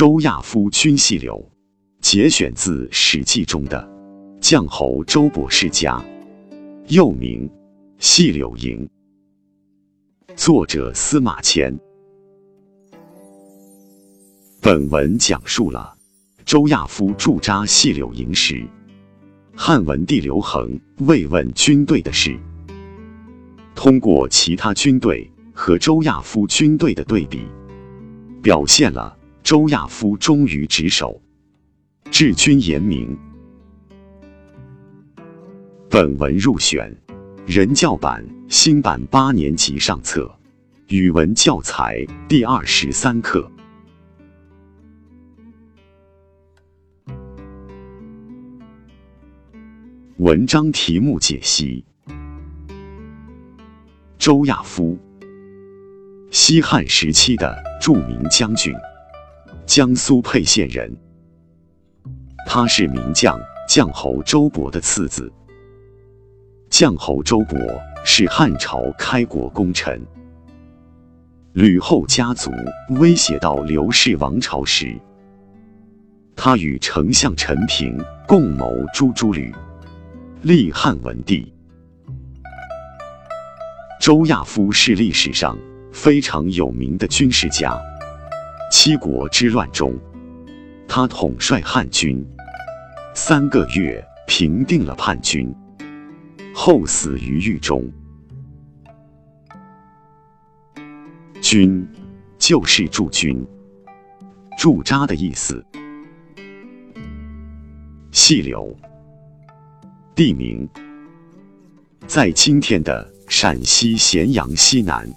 周亚夫军细柳，节选自《史记》中的将侯周勃世家，又名细柳营。作者司马迁。本文讲述了周亚夫驻扎细柳营时，汉文帝刘恒慰问军队的事。通过其他军队和周亚夫军队的对比，表现了。周亚夫忠于职守，治军严明。本文入选人教版新版八年级上册语文教材第二十三课。文章题目解析：周亚夫，西汉时期的著名将军。江苏沛县人，他是名将将侯周勃的次子。将侯周勃是汉朝开国功臣。吕后家族威胁到刘氏王朝时，他与丞相陈平共谋诛诸吕，立汉文帝。周亚夫是历史上非常有名的军事家。七国之乱中，他统帅汉军三个月，平定了叛军，后死于狱中。军就是驻军、驻扎的意思。细柳，地名，在今天的陕西咸阳西南，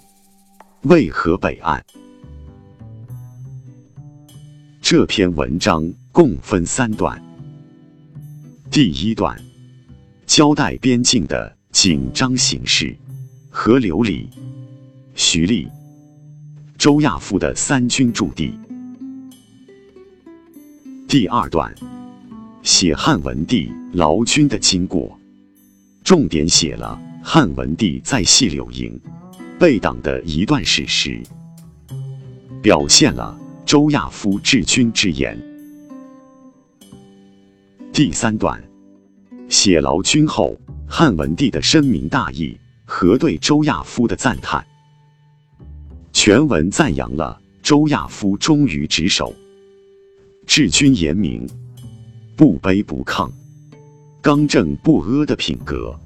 渭河北岸。这篇文章共分三段。第一段交代边境的紧张形势和刘礼、徐厉、周亚夫的三军驻地。第二段写汉文帝劳军的经过，重点写了汉文帝在细柳营被党的一段史实，表现了。周亚夫治军之言。第三段写劳军后汉文帝的深明大义和对周亚夫的赞叹。全文赞扬了周亚夫忠于职守、治军严明、不卑不亢、刚正不阿的品格，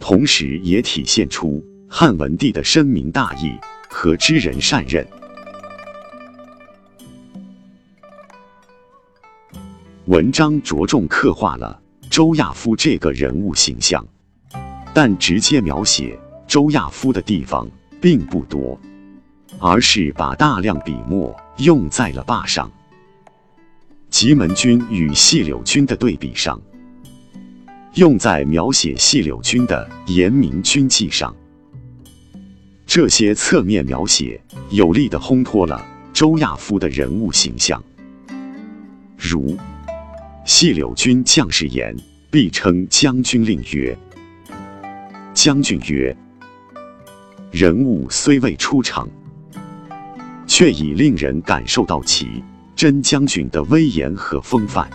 同时也体现出汉文帝的深明大义和知人善任。文章着重刻画了周亚夫这个人物形象，但直接描写周亚夫的地方并不多，而是把大量笔墨用在了坝上、棘门军与细柳军的对比上，用在描写细柳军的严明军纪上。这些侧面描写有力的烘托了周亚夫的人物形象，如。细柳军将士言，必称将军令曰：“将军曰，人物虽未出场，却已令人感受到其真将军的威严和风范。”